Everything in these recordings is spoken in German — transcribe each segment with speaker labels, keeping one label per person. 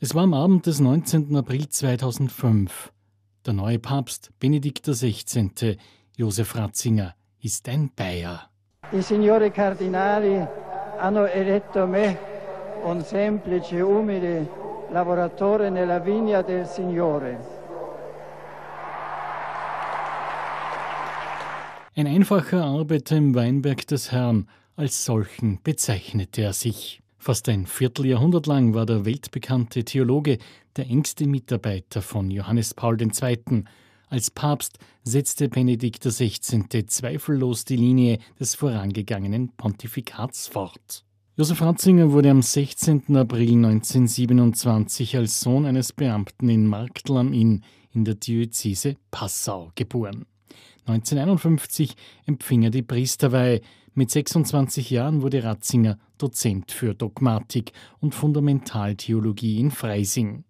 Speaker 1: Es war am Abend des 19. April 2005. Der neue Papst Benedikt XVI. Josef Ratzinger ist ein Bayer.
Speaker 2: I signori cardinali hanno eletto me, un semplice, umile lavoratore nella vigna del Signore.
Speaker 1: Ein einfacher Arbeiter im Weinberg des Herrn, als solchen bezeichnete er sich. Fast ein Vierteljahrhundert lang war der weltbekannte Theologe der engste Mitarbeiter von Johannes Paul II. Als Papst setzte Benedikt XVI. zweifellos die Linie des vorangegangenen Pontifikats fort. Josef Ratzinger wurde am 16. April 1927 als Sohn eines Beamten in Marktl am in der Diözese Passau geboren. 1951 empfing er die Priesterweihe. Mit 26 Jahren wurde Ratzinger Dozent für Dogmatik und Fundamentaltheologie in Freising.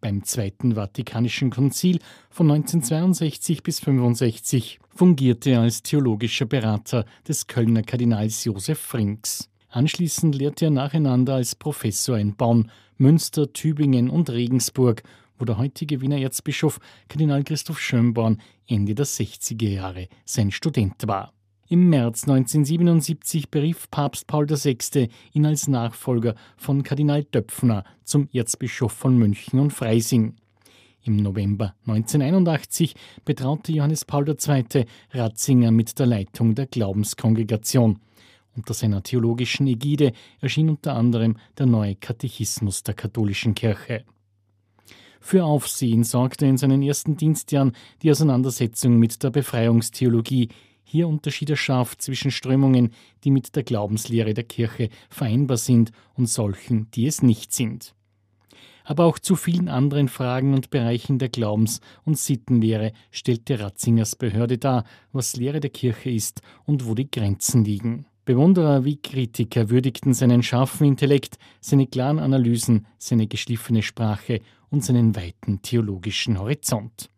Speaker 1: Beim Zweiten Vatikanischen Konzil von 1962 bis 1965 fungierte er als theologischer Berater des Kölner Kardinals Josef Frinks. Anschließend lehrte er nacheinander als Professor in Bonn, Münster, Tübingen und Regensburg wo der heutige Wiener Erzbischof Kardinal Christoph Schönborn Ende der 60er Jahre sein Student war. Im März 1977 berief Papst Paul VI. ihn als Nachfolger von Kardinal Döpfner zum Erzbischof von München und Freising. Im November 1981 betraute Johannes Paul II. Ratzinger mit der Leitung der Glaubenskongregation. Unter seiner theologischen Ägide erschien unter anderem der neue Katechismus der katholischen Kirche. Für Aufsehen sorgte in seinen ersten Dienstjahren die Auseinandersetzung mit der Befreiungstheologie. Hier unterschied er scharf zwischen Strömungen, die mit der Glaubenslehre der Kirche vereinbar sind, und solchen, die es nicht sind. Aber auch zu vielen anderen Fragen und Bereichen der Glaubens- und Sittenlehre stellte Ratzingers Behörde dar, was Lehre der Kirche ist und wo die Grenzen liegen. Bewunderer wie Kritiker würdigten seinen scharfen Intellekt, seine klaren Analysen, seine geschliffene Sprache und seinen weiten theologischen Horizont.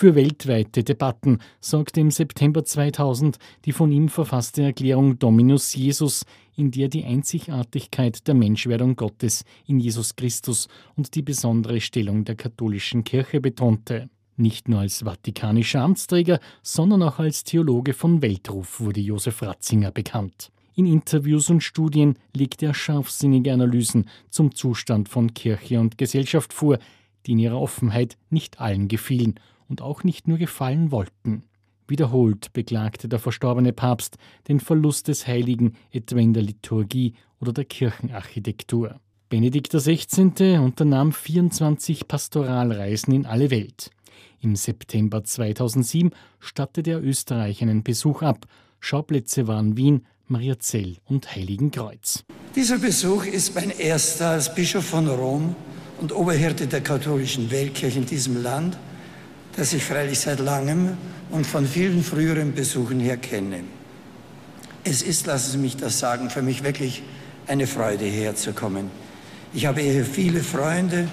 Speaker 1: Für weltweite Debatten sorgte im September 2000 die von ihm verfasste Erklärung Dominus Jesus, in der die Einzigartigkeit der Menschwerdung Gottes in Jesus Christus und die besondere Stellung der katholischen Kirche betonte. Nicht nur als vatikanischer Amtsträger, sondern auch als Theologe von Weltruf wurde Josef Ratzinger bekannt. In Interviews und Studien legte er scharfsinnige Analysen zum Zustand von Kirche und Gesellschaft vor, die in ihrer Offenheit nicht allen gefielen und auch nicht nur gefallen wollten. Wiederholt beklagte der verstorbene Papst den Verlust des Heiligen etwa in der Liturgie oder der Kirchenarchitektur. Benedikt XVI. unternahm 24 Pastoralreisen in alle Welt. Im September 2007 stattete er Österreich einen Besuch ab. Schauplätze waren Wien, Mariazell und Heiligenkreuz.
Speaker 3: Dieser Besuch ist mein erster als Bischof von Rom und Oberhirte der katholischen Weltkirche in diesem Land, das ich freilich seit langem und von vielen früheren Besuchen her kenne. Es ist, lassen Sie mich das sagen, für mich wirklich eine Freude, hierher zu kommen. Ich habe hier viele Freunde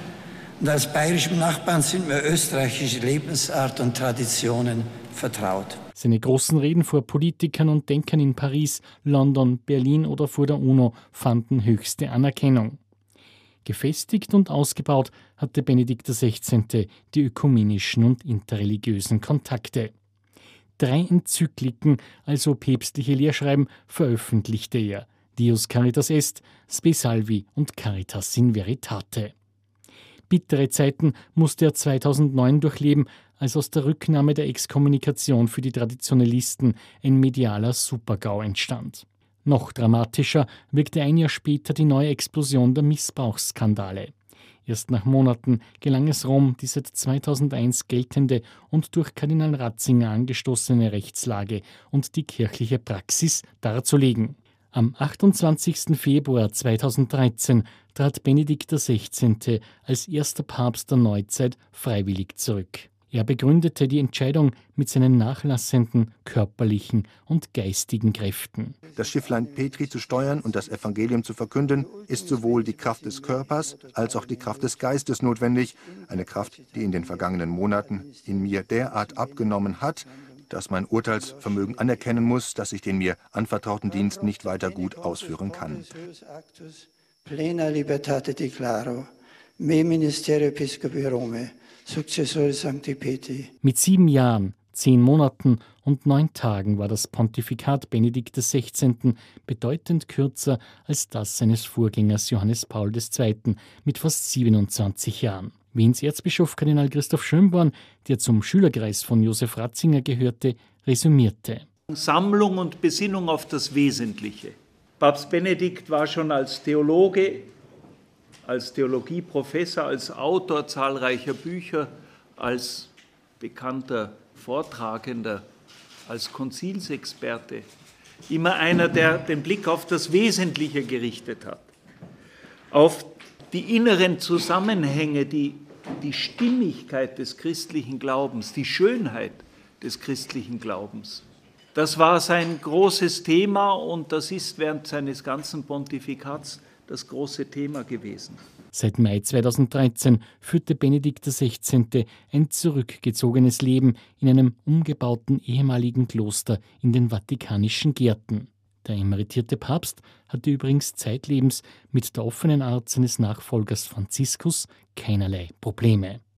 Speaker 3: und als bayerischem Nachbarn sind mir österreichische Lebensart und Traditionen vertraut.
Speaker 1: Seine großen Reden vor Politikern und Denkern in Paris, London, Berlin oder vor der UNO fanden höchste Anerkennung. Gefestigt und ausgebaut hatte Benedikt XVI. die ökumenischen und interreligiösen Kontakte. Drei Enzykliken, also päpstliche Lehrschreiben, veröffentlichte er: Dios Caritas Est, Spe Salvi und Caritas in Veritate. Bittere Zeiten musste er 2009 durchleben, als aus der Rücknahme der Exkommunikation für die Traditionalisten ein medialer Supergau entstand. Noch dramatischer wirkte ein Jahr später die neue Explosion der Missbrauchsskandale. Erst nach Monaten gelang es Rom, die seit 2001 geltende und durch Kardinal Ratzinger angestoßene Rechtslage und die kirchliche Praxis darzulegen. Am 28. Februar 2013 trat Benedikt XVI. als erster Papst der Neuzeit freiwillig zurück. Er begründete die Entscheidung mit seinen nachlassenden körperlichen und geistigen Kräften.
Speaker 4: Das Schifflein Petri zu steuern und das Evangelium zu verkünden, ist sowohl die Kraft des Körpers als auch die Kraft des Geistes notwendig. Eine Kraft, die in den vergangenen Monaten in mir derart abgenommen hat, dass mein Urteilsvermögen anerkennen muss, dass ich den mir anvertrauten Dienst nicht weiter gut ausführen kann.
Speaker 3: Plena libertate declaro,
Speaker 2: me ministerio episcopi Rome, successore Sancti Petri.
Speaker 1: Mit sieben Jahren, zehn Monaten und neun Tagen war das Pontifikat Benedikt XVI. bedeutend kürzer als das seines Vorgängers Johannes Paul II. mit fast 27 Jahren. Wiens Erzbischof Kardinal Christoph Schönborn, der zum Schülerkreis von Josef Ratzinger gehörte, resümierte.
Speaker 5: Sammlung und Besinnung auf das Wesentliche. Papst Benedikt war schon als Theologe, als Theologieprofessor, als Autor zahlreicher Bücher, als bekannter Vortragender, als Konzilsexperte immer einer, der den Blick auf das Wesentliche gerichtet hat, auf die inneren Zusammenhänge, die, die Stimmigkeit des christlichen Glaubens, die Schönheit des christlichen Glaubens. Das war sein großes Thema und das ist während seines ganzen Pontifikats das große Thema gewesen.
Speaker 1: Seit Mai 2013 führte Benedikt XVI. ein zurückgezogenes Leben in einem umgebauten ehemaligen Kloster in den Vatikanischen Gärten. Der emeritierte Papst hatte übrigens zeitlebens mit der offenen Art seines Nachfolgers Franziskus keinerlei Probleme.